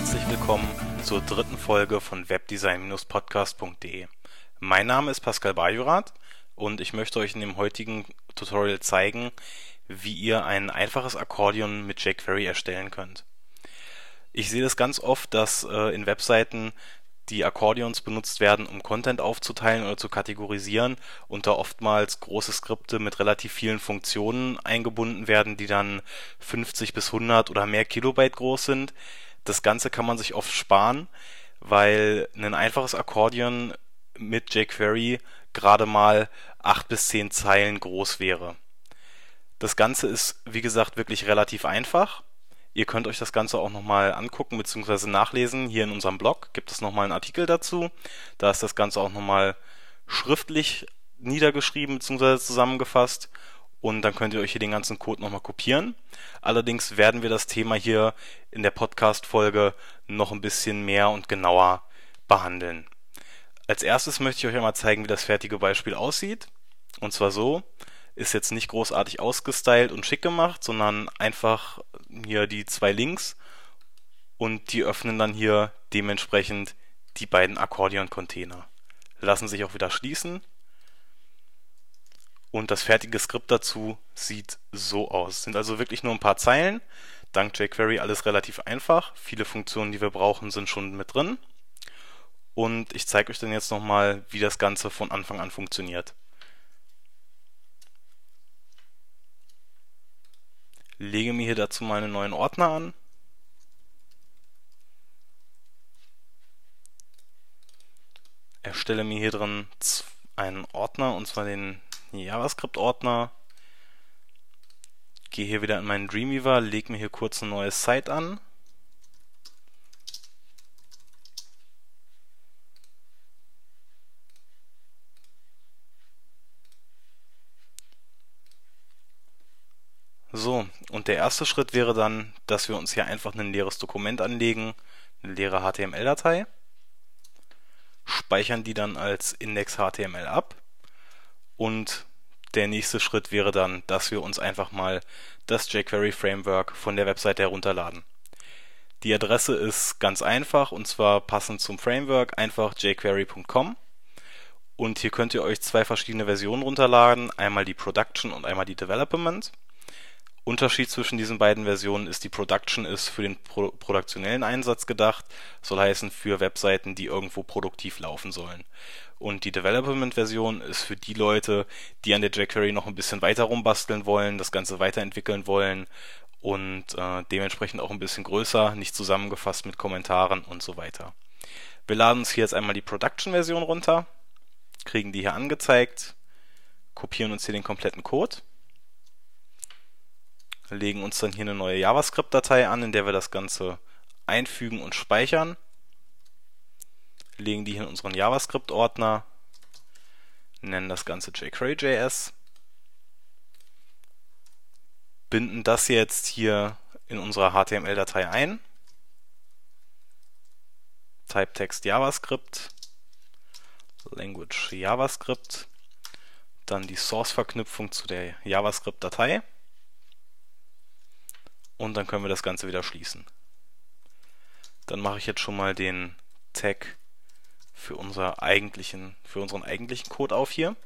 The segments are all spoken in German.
herzlich willkommen zur dritten Folge von webdesign-podcast.de. Mein Name ist Pascal Bajorath und ich möchte euch in dem heutigen Tutorial zeigen, wie ihr ein einfaches Akkordeon mit jQuery erstellen könnt. Ich sehe das ganz oft, dass äh, in Webseiten die Akkordeons benutzt werden, um Content aufzuteilen oder zu kategorisieren und da oftmals große Skripte mit relativ vielen Funktionen eingebunden werden, die dann 50 bis 100 oder mehr Kilobyte groß sind. Das Ganze kann man sich oft sparen, weil ein einfaches Akkordeon mit jQuery gerade mal 8 bis 10 Zeilen groß wäre. Das Ganze ist, wie gesagt, wirklich relativ einfach Ihr könnt euch das Ganze auch nochmal angucken bzw. nachlesen. Hier in unserem Blog gibt es nochmal einen Artikel dazu. Da ist das Ganze auch nochmal schriftlich niedergeschrieben bzw. zusammengefasst. Und dann könnt ihr euch hier den ganzen Code nochmal kopieren. Allerdings werden wir das Thema hier in der Podcast-Folge noch ein bisschen mehr und genauer behandeln. Als erstes möchte ich euch einmal zeigen, wie das fertige Beispiel aussieht. Und zwar so, ist jetzt nicht großartig ausgestylt und schick gemacht, sondern einfach hier die zwei Links und die öffnen dann hier dementsprechend die beiden Akkordeon-Container. Lassen sich auch wieder schließen. Und das fertige Skript dazu sieht so aus. Sind also wirklich nur ein paar Zeilen. Dank jQuery alles relativ einfach. Viele Funktionen, die wir brauchen, sind schon mit drin. Und ich zeige euch dann jetzt nochmal, wie das Ganze von Anfang an funktioniert. lege mir hier dazu mal einen neuen Ordner an. Erstelle mir hier drin einen Ordner, und zwar den JavaScript-Ordner. Gehe hier wieder in meinen Dreamweaver, lege mir hier kurz ein neues Site an. So, und der erste Schritt wäre dann, dass wir uns hier einfach ein leeres Dokument anlegen, eine leere HTML-Datei, speichern die dann als Index.html ab und der nächste Schritt wäre dann, dass wir uns einfach mal das jQuery Framework von der Webseite herunterladen. Die Adresse ist ganz einfach und zwar passend zum Framework einfach jquery.com und hier könnt ihr euch zwei verschiedene Versionen runterladen, einmal die Production und einmal die Development. Unterschied zwischen diesen beiden Versionen ist, die Production ist für den pro produktionellen Einsatz gedacht, soll heißen für Webseiten, die irgendwo produktiv laufen sollen. Und die Development-Version ist für die Leute, die an der jQuery noch ein bisschen weiter rumbasteln wollen, das Ganze weiterentwickeln wollen und äh, dementsprechend auch ein bisschen größer, nicht zusammengefasst mit Kommentaren und so weiter. Wir laden uns hier jetzt einmal die Production-Version runter, kriegen die hier angezeigt, kopieren uns hier den kompletten Code legen uns dann hier eine neue JavaScript-Datei an, in der wir das Ganze einfügen und speichern. Legen die hier in unseren JavaScript-Ordner, nennen das Ganze jQuery.js, binden das jetzt hier in unserer HTML-Datei ein. Type Text JavaScript, Language JavaScript, dann die Source-Verknüpfung zu der JavaScript-Datei und dann können wir das Ganze wieder schließen. Dann mache ich jetzt schon mal den Tag für, unser eigentlichen, für unseren eigentlichen Code auf hier.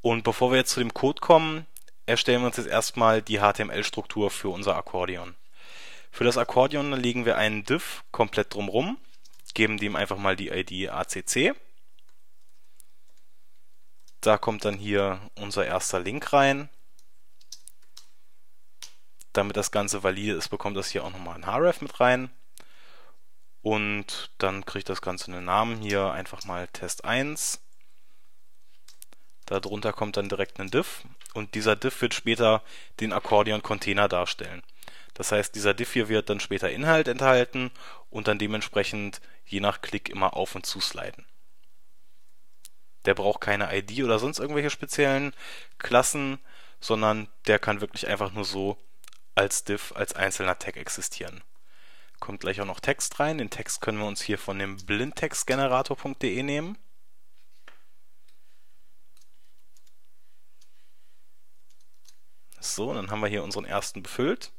Und bevor wir jetzt zu dem Code kommen, erstellen wir uns jetzt erstmal die HTML-Struktur für unser Akkordeon. Für das Akkordeon legen wir einen Div komplett drumherum, geben dem einfach mal die ID ACC da kommt dann hier unser erster Link rein. Damit das Ganze valide ist, bekommt das hier auch nochmal ein href mit rein. Und dann kriegt das Ganze einen Namen hier, einfach mal Test 1. Darunter kommt dann direkt ein Div und dieser Div wird später den Akkordeon-Container darstellen. Das heißt, dieser Div hier wird dann später Inhalt enthalten und dann dementsprechend je nach Klick immer auf und zu sliden. Der braucht keine ID oder sonst irgendwelche speziellen Klassen, sondern der kann wirklich einfach nur so als Div, als einzelner Tag existieren. Kommt gleich auch noch Text rein. Den Text können wir uns hier von dem blindtextgenerator.de nehmen. So, dann haben wir hier unseren ersten befüllt.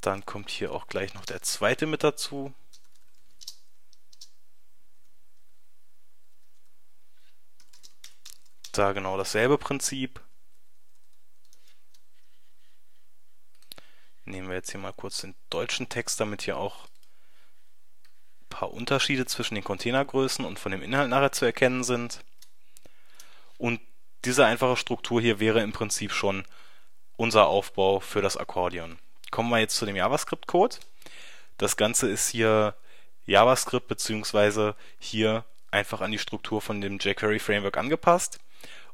Dann kommt hier auch gleich noch der zweite mit dazu. Da genau dasselbe Prinzip. Nehmen wir jetzt hier mal kurz den deutschen Text, damit hier auch ein paar Unterschiede zwischen den Containergrößen und von dem Inhalt nachher zu erkennen sind. Und diese einfache Struktur hier wäre im Prinzip schon unser Aufbau für das Akkordeon. Kommen wir jetzt zu dem JavaScript-Code. Das Ganze ist hier JavaScript beziehungsweise hier einfach an die Struktur von dem jQuery Framework angepasst.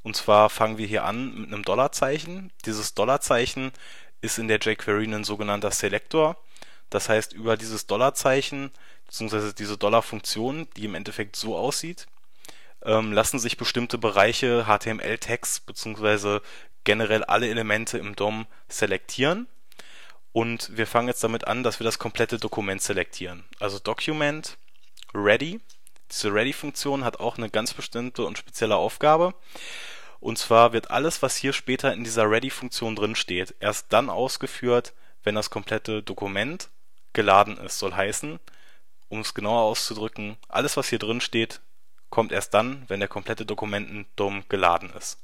Und zwar fangen wir hier an mit einem Dollarzeichen. Dieses Dollarzeichen ist in der jQuery ein sogenannter Selector. Das heißt, über dieses Dollarzeichen bzw. diese Dollarfunktion, die im Endeffekt so aussieht, ähm, lassen sich bestimmte Bereiche HTML-Tags bzw. generell alle Elemente im DOM selektieren. Und wir fangen jetzt damit an, dass wir das komplette Dokument selektieren. Also Document Ready. Diese Ready-Funktion hat auch eine ganz bestimmte und spezielle Aufgabe. Und zwar wird alles, was hier später in dieser Ready-Funktion drin steht, erst dann ausgeführt, wenn das komplette Dokument geladen ist. Soll heißen, um es genauer auszudrücken, alles, was hier drin steht, kommt erst dann, wenn der komplette Dokumentendom geladen ist.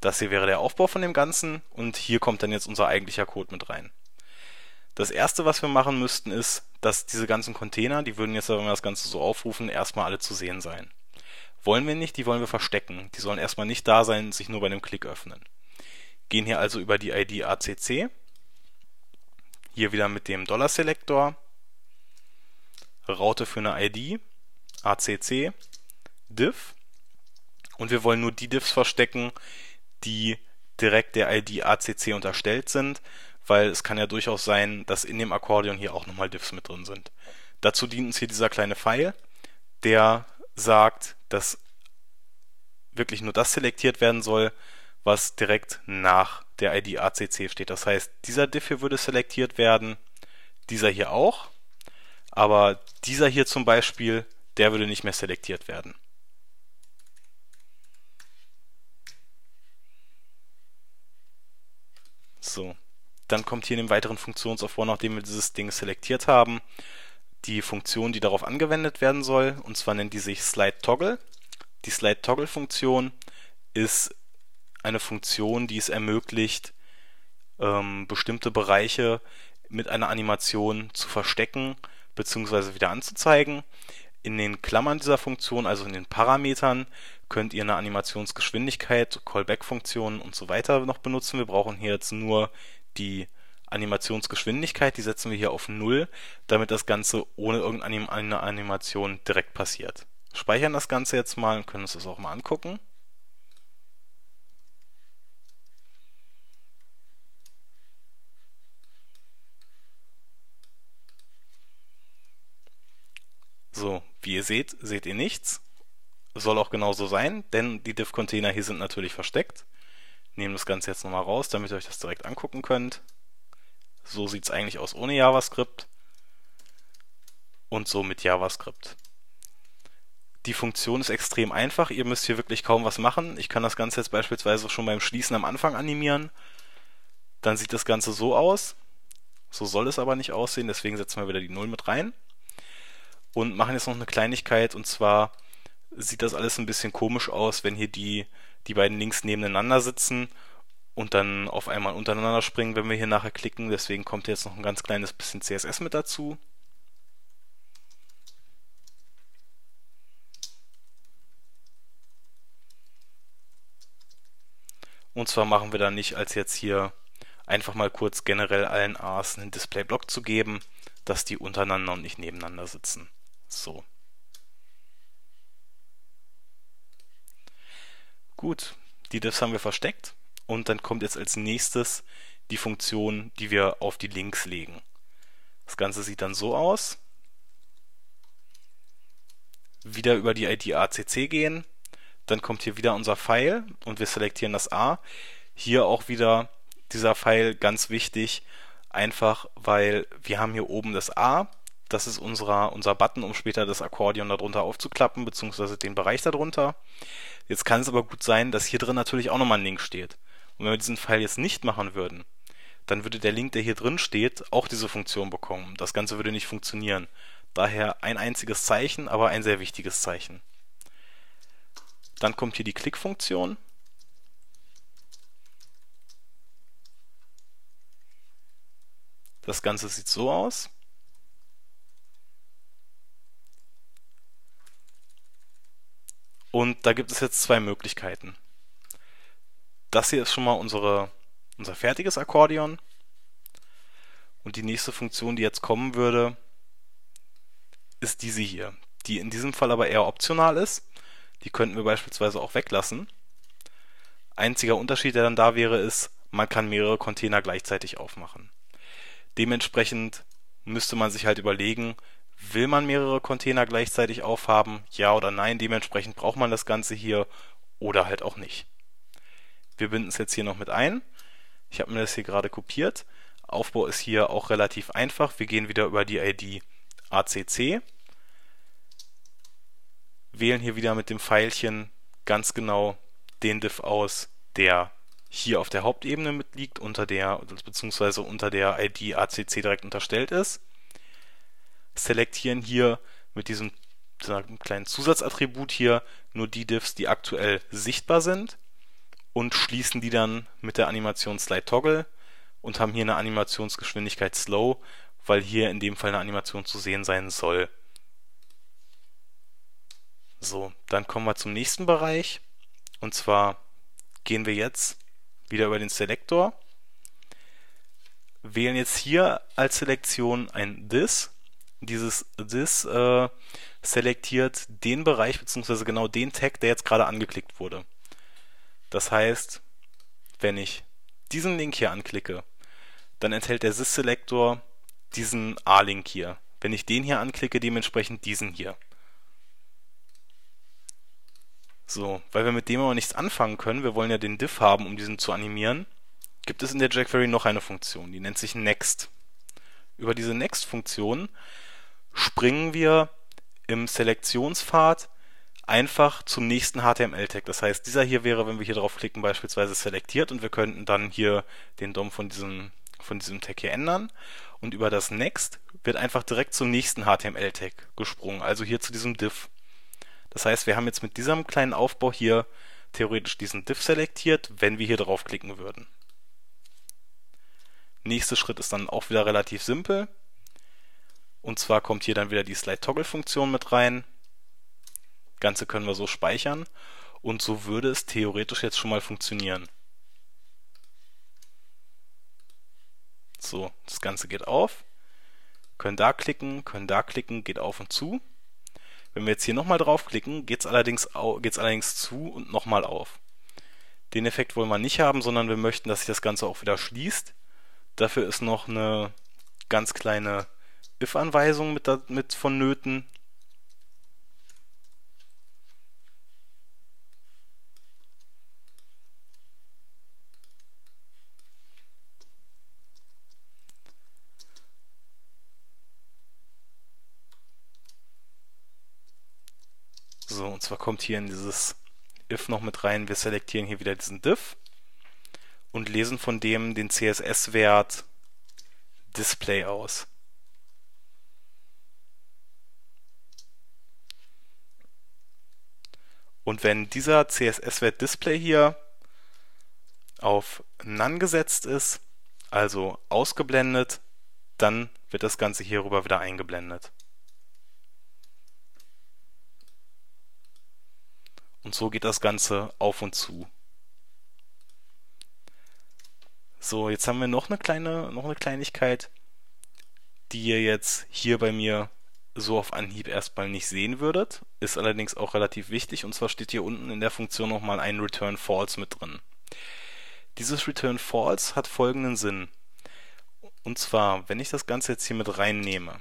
Das hier wäre der Aufbau von dem Ganzen und hier kommt dann jetzt unser eigentlicher Code mit rein. Das erste, was wir machen müssten, ist, dass diese ganzen Container, die würden jetzt, wenn wir das Ganze so aufrufen, erstmal alle zu sehen sein. Wollen wir nicht, die wollen wir verstecken. Die sollen erstmal nicht da sein, sich nur bei einem Klick öffnen. Gehen hier also über die ID ACC. Hier wieder mit dem Dollar Selector. Raute für eine ID. ACC. Div. Und wir wollen nur die Divs verstecken, die direkt der ID ACC unterstellt sind weil es kann ja durchaus sein, dass in dem Akkordeon hier auch nochmal Diffs mit drin sind. Dazu dient uns hier dieser kleine Pfeil, der sagt, dass wirklich nur das selektiert werden soll, was direkt nach der ID ACC steht. Das heißt, dieser Diff hier würde selektiert werden, dieser hier auch, aber dieser hier zum Beispiel, der würde nicht mehr selektiert werden. So, dann kommt hier in dem weiteren Funktionsaufbau, nachdem wir dieses Ding selektiert haben, die Funktion, die darauf angewendet werden soll. Und zwar nennt die sich Slide Toggle. Die Slide Toggle Funktion ist eine Funktion, die es ermöglicht, ähm, bestimmte Bereiche mit einer Animation zu verstecken bzw. wieder anzuzeigen. In den Klammern dieser Funktion, also in den Parametern, könnt ihr eine Animationsgeschwindigkeit, Callback-Funktionen und so weiter noch benutzen. Wir brauchen hier jetzt nur die Animationsgeschwindigkeit, die setzen wir hier auf 0, damit das Ganze ohne irgendeine Animation direkt passiert. Speichern das Ganze jetzt mal und können uns das auch mal angucken. So, wie ihr seht, seht ihr nichts. Soll auch genauso sein, denn die Div-Container hier sind natürlich versteckt nehme das Ganze jetzt nochmal raus, damit ihr euch das direkt angucken könnt. So sieht es eigentlich aus ohne JavaScript und so mit JavaScript. Die Funktion ist extrem einfach, ihr müsst hier wirklich kaum was machen. Ich kann das Ganze jetzt beispielsweise schon beim Schließen am Anfang animieren. Dann sieht das Ganze so aus. So soll es aber nicht aussehen, deswegen setzen wir wieder die 0 mit rein. Und machen jetzt noch eine Kleinigkeit, und zwar sieht das alles ein bisschen komisch aus, wenn hier die die beiden Links nebeneinander sitzen und dann auf einmal untereinander springen, wenn wir hier nachher klicken. Deswegen kommt jetzt noch ein ganz kleines bisschen CSS mit dazu. Und zwar machen wir dann nicht als jetzt hier einfach mal kurz generell allen A's einen Displayblock zu geben, dass die untereinander und nicht nebeneinander sitzen. So. Gut, die Diffs haben wir versteckt und dann kommt jetzt als nächstes die Funktion, die wir auf die Links legen. Das Ganze sieht dann so aus. Wieder über die ID ACC gehen, dann kommt hier wieder unser Pfeil und wir selektieren das A. Hier auch wieder dieser Pfeil ganz wichtig, einfach weil wir haben hier oben das A, Das ist unserer, unser Button, um später das Akkordeon darunter aufzuklappen, beziehungsweise den Bereich darunter. Jetzt kann es aber gut sein, dass hier drin natürlich auch nochmal ein Link steht. Und wenn wir diesen Pfeil jetzt nicht machen würden, dann würde der Link, der hier drin steht, auch diese Funktion bekommen. Das Ganze würde nicht funktionieren. Daher ein einziges Zeichen, aber ein sehr wichtiges Zeichen. Dann kommt hier die Klickfunktion. Das Ganze sieht so aus. Und da gibt es jetzt zwei Möglichkeiten. Das hier ist schon mal unsere, unser fertiges Akkordeon. Und die nächste Funktion, die jetzt kommen würde, ist diese hier, die in diesem Fall aber eher optional ist. Die könnten wir beispielsweise auch weglassen. Einziger Unterschied, der dann da wäre, ist, man kann mehrere Container gleichzeitig aufmachen. Dementsprechend müsste man sich halt überlegen, will man mehrere Container gleichzeitig aufhaben, ja oder nein. Dementsprechend braucht man das Ganze hier oder halt auch nicht. Wir binden es jetzt hier noch mit ein. Ich habe mir das hier gerade kopiert. Aufbau ist hier auch relativ einfach. Wir gehen wieder über die ID ACC, wählen hier wieder mit dem Pfeilchen ganz genau den Diff aus, der hier auf der Hauptebene mitliegt, unter der, beziehungsweise unter der ID ACC direkt unterstellt ist. Selektieren hier mit diesem kleinen Zusatzattribut hier nur die Diffs, die aktuell sichtbar sind und schließen die dann mit der Animation Slide Toggle und haben hier eine Animationsgeschwindigkeit Slow, weil hier in dem Fall eine Animation zu sehen sein soll. So, dann kommen wir zum nächsten Bereich. Und zwar gehen wir jetzt wieder über den Selektor, wählen jetzt hier als Selektion ein This. Dieses This äh, selektiert den Bereich bzw. genau den Tag, der jetzt gerade angeklickt wurde. Das heißt, wenn ich diesen Link hier anklicke, dann enthält der Sys-Selektor diesen A-Link hier. Wenn ich den hier anklicke, dementsprechend diesen hier. So, weil wir mit dem aber nichts anfangen können, wir wollen ja den Diff haben, um diesen zu animieren, gibt es in der jQuery noch eine Funktion, die nennt sich Next. Über diese Next-Funktion springen wir im Selektionspfad einfach zum nächsten HTML-Tag. Das heißt, dieser hier wäre, wenn wir hier drauf klicken, beispielsweise selektiert und wir könnten dann hier den DOM von diesem, von diesem Tag hier ändern. Und über das Next wird einfach direkt zum nächsten HTML-Tag gesprungen, also hier zu diesem Div. Das heißt, wir haben jetzt mit diesem kleinen Aufbau hier theoretisch diesen Div selektiert, wenn wir hier draufklicken würden. Nächster Schritt ist dann auch wieder relativ simpel. Und zwar kommt hier dann wieder die Slide-Toggle-Funktion mit rein. Ganze können wir so speichern. Und so würde es theoretisch jetzt schon mal funktionieren. So, das Ganze geht auf. Können da klicken, können da klicken, geht auf und zu. Wenn wir jetzt hier nochmal draufklicken, geht es allerdings, allerdings zu und nochmal auf. Den Effekt wollen wir nicht haben, sondern wir möchten, dass sich das Ganze auch wieder schließt. Dafür ist noch eine ganz kleine if-Anweisung mit, mit vonnöten. So, und zwar kommt hier in dieses if noch mit rein, wir selektieren hier wieder diesen diff und lesen von dem den CSS-Wert Display aus. Und wenn dieser CSS-Wert Display hier auf None gesetzt ist, also ausgeblendet, dann wird das Ganze hierüber wieder eingeblendet. Und so geht das Ganze auf und zu. So, jetzt haben wir noch eine kleine, noch eine Kleinigkeit, die ihr jetzt hier bei mir so auf Anhieb erstmal nicht sehen würdet, ist allerdings auch relativ wichtig und zwar steht hier unten in der Funktion nochmal ein Return False mit drin. Dieses Return False hat folgenden Sinn. Und zwar, wenn ich das Ganze jetzt hier mit reinnehme,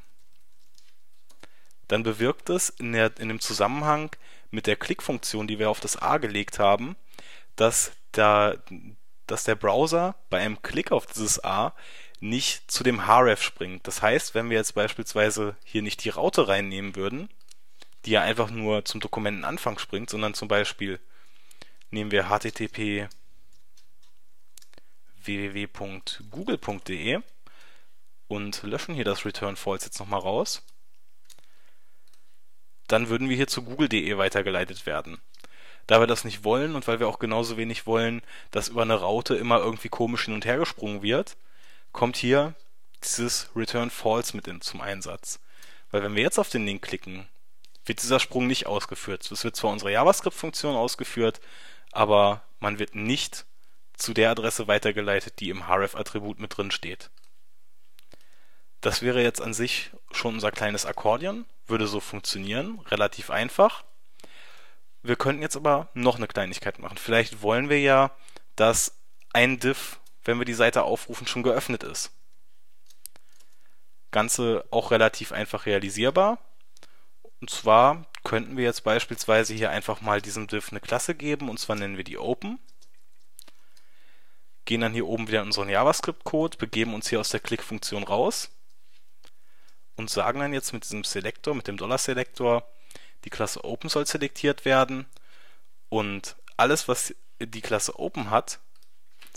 dann bewirkt es in, der, in dem Zusammenhang mit der Klickfunktion, die wir auf das A gelegt haben, dass, da, dass der Browser bei einem Klick auf dieses A nicht zu dem href springt. Das heißt, wenn wir jetzt beispielsweise hier nicht die Raute reinnehmen würden, die ja einfach nur zum Dokumentenanfang springt, sondern zum Beispiel nehmen wir http www.google.de und löschen hier das Return False jetzt nochmal raus, dann würden wir hier zu google.de weitergeleitet werden. Da wir das nicht wollen und weil wir auch genauso wenig wollen, dass über eine Raute immer irgendwie komisch hin und her gesprungen wird, kommt hier dieses Return False mit in, zum Einsatz. Weil wenn wir jetzt auf den Link klicken, wird dieser Sprung nicht ausgeführt. Es wird zwar unsere JavaScript-Funktion ausgeführt, aber man wird nicht zu der Adresse weitergeleitet, die im href-Attribut mit drin steht. Das wäre jetzt an sich schon unser kleines Akkordeon, würde so funktionieren, relativ einfach. Wir könnten jetzt aber noch eine Kleinigkeit machen. Vielleicht wollen wir ja, dass ein Diff, wenn wir die Seite aufrufen, schon geöffnet ist. Ganze auch relativ einfach realisierbar. Und zwar könnten wir jetzt beispielsweise hier einfach mal diesem Diff eine Klasse geben, und zwar nennen wir die Open gehen dann hier oben wieder in unseren JavaScript-Code, begeben uns hier aus der Click-Funktion raus und sagen dann jetzt mit diesem Selektor, mit dem Dollar-Selektor, die Klasse Open soll selektiert werden und alles, was die Klasse Open hat,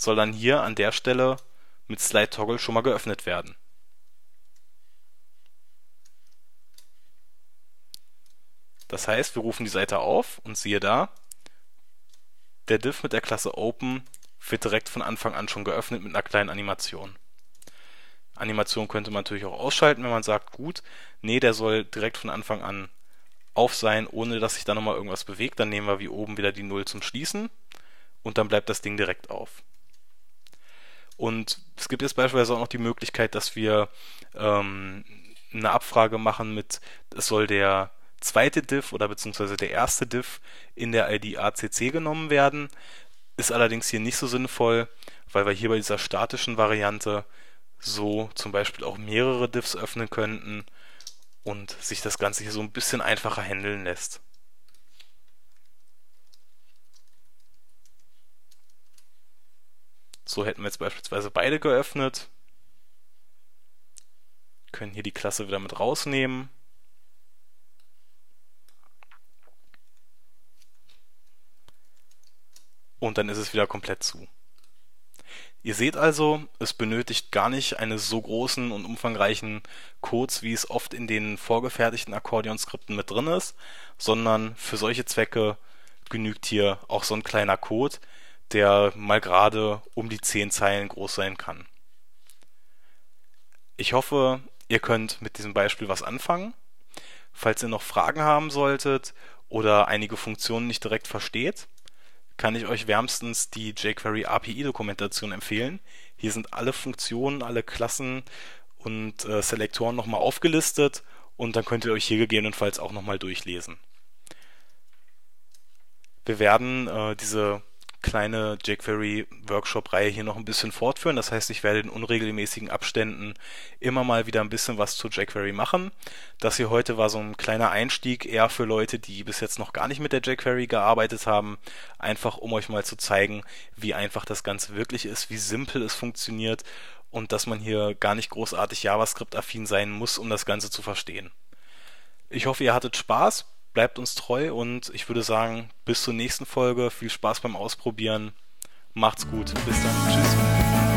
soll dann hier an der Stelle mit Slide Toggle schon mal geöffnet werden. Das heißt, wir rufen die Seite auf und siehe da, der Div mit der Klasse Open wird direkt von Anfang an schon geöffnet mit einer kleinen Animation. Animation könnte man natürlich auch ausschalten, wenn man sagt, gut, nee, der soll direkt von Anfang an auf sein, ohne dass sich da nochmal irgendwas bewegt. Dann nehmen wir wie oben wieder die 0 zum Schließen und dann bleibt das Ding direkt auf. Und es gibt jetzt beispielsweise auch noch die Möglichkeit, dass wir ähm, eine Abfrage machen mit, es soll der zweite Diff oder beziehungsweise der erste Diff in der ID ACC genommen werden. Ist allerdings hier nicht so sinnvoll, weil wir hier bei dieser statischen Variante so zum Beispiel auch mehrere Diffs öffnen könnten und sich das Ganze hier so ein bisschen einfacher handeln lässt. So hätten wir jetzt beispielsweise beide geöffnet, können hier die Klasse wieder mit rausnehmen und dann ist es wieder komplett zu. Ihr seht also, es benötigt gar nicht eine so großen und umfangreichen Codes, wie es oft in den vorgefertigten Akkordeon-Skripten mit drin ist, sondern für solche Zwecke genügt hier auch so ein kleiner Code, der mal gerade um die 10 Zeilen groß sein kann. Ich hoffe, ihr könnt mit diesem Beispiel was anfangen. Falls ihr noch Fragen haben solltet oder einige Funktionen nicht direkt versteht, kann ich euch wärmstens die jQuery API-Dokumentation empfehlen. Hier sind alle Funktionen, alle Klassen und äh, Selektoren nochmal aufgelistet und dann könnt ihr euch hier gegebenenfalls auch nochmal durchlesen. Wir werden äh, diese kleine jQuery-Workshop-Reihe hier noch ein bisschen fortführen. Das heißt, ich werde in unregelmäßigen Abständen immer mal wieder ein bisschen was zu jQuery machen. Das hier heute war so ein kleiner Einstieg eher für Leute, die bis jetzt noch gar nicht mit der jQuery gearbeitet haben. Einfach um euch mal zu zeigen, wie einfach das Ganze wirklich ist, wie simpel es funktioniert und dass man hier gar nicht großartig JavaScript-affin sein muss, um das Ganze zu verstehen. Ich hoffe, ihr hattet Spaß bleibt uns treu und ich würde sagen, bis zur nächsten Folge. Viel Spaß beim Ausprobieren. Macht's gut. Bis dann. Tschüss.